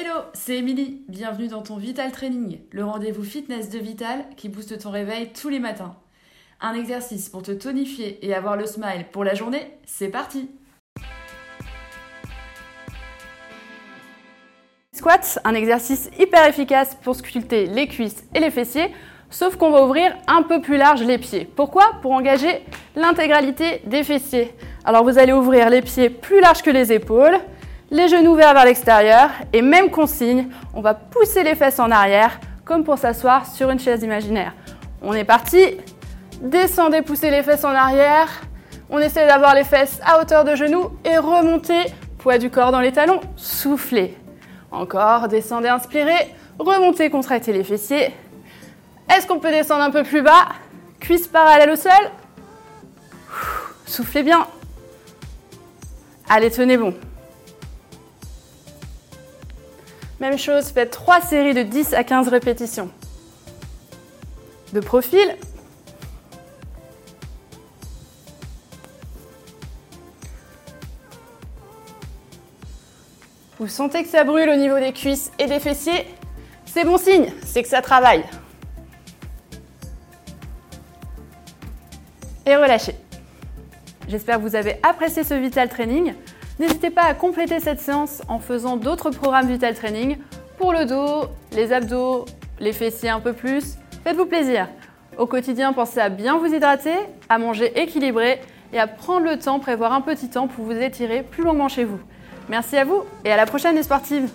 Hello, c'est Émilie. Bienvenue dans ton Vital Training, le rendez-vous fitness de Vital qui booste ton réveil tous les matins. Un exercice pour te tonifier et avoir le smile pour la journée, c'est parti Squat, un exercice hyper efficace pour sculpter les cuisses et les fessiers, sauf qu'on va ouvrir un peu plus large les pieds. Pourquoi? Pour engager l'intégralité des fessiers. Alors vous allez ouvrir les pieds plus larges que les épaules, les genoux ouverts vers l'extérieur et même consigne, on va pousser les fesses en arrière comme pour s'asseoir sur une chaise imaginaire. On est parti, descendez, poussez les fesses en arrière, on essaie d'avoir les fesses à hauteur de genoux et remontez, poids du corps dans les talons, soufflez. Encore, descendez, inspirez, remontez, contractez les fessiers. Est-ce qu'on peut descendre un peu plus bas? Cuisse parallèle au sol. Soufflez bien. Allez, tenez bon. Même chose, faites 3 séries de 10 à 15 répétitions. De profil. Vous sentez que ça brûle au niveau des cuisses et des fessiers? C'est bon signe, c'est que ça travaille. Et relâchez. J'espère que vous avez apprécié ce Vital Training. N'hésitez pas à compléter cette séance en faisant d'autres programmes Vital Training pour le dos, les abdos, les fessiers un peu plus. Faites-vous plaisir. Au quotidien, pensez à bien vous hydrater, à manger équilibré et à prendre le temps, prévoir un petit temps pour vous étirer plus longuement chez vous. Merci à vous et à la prochaine les sportives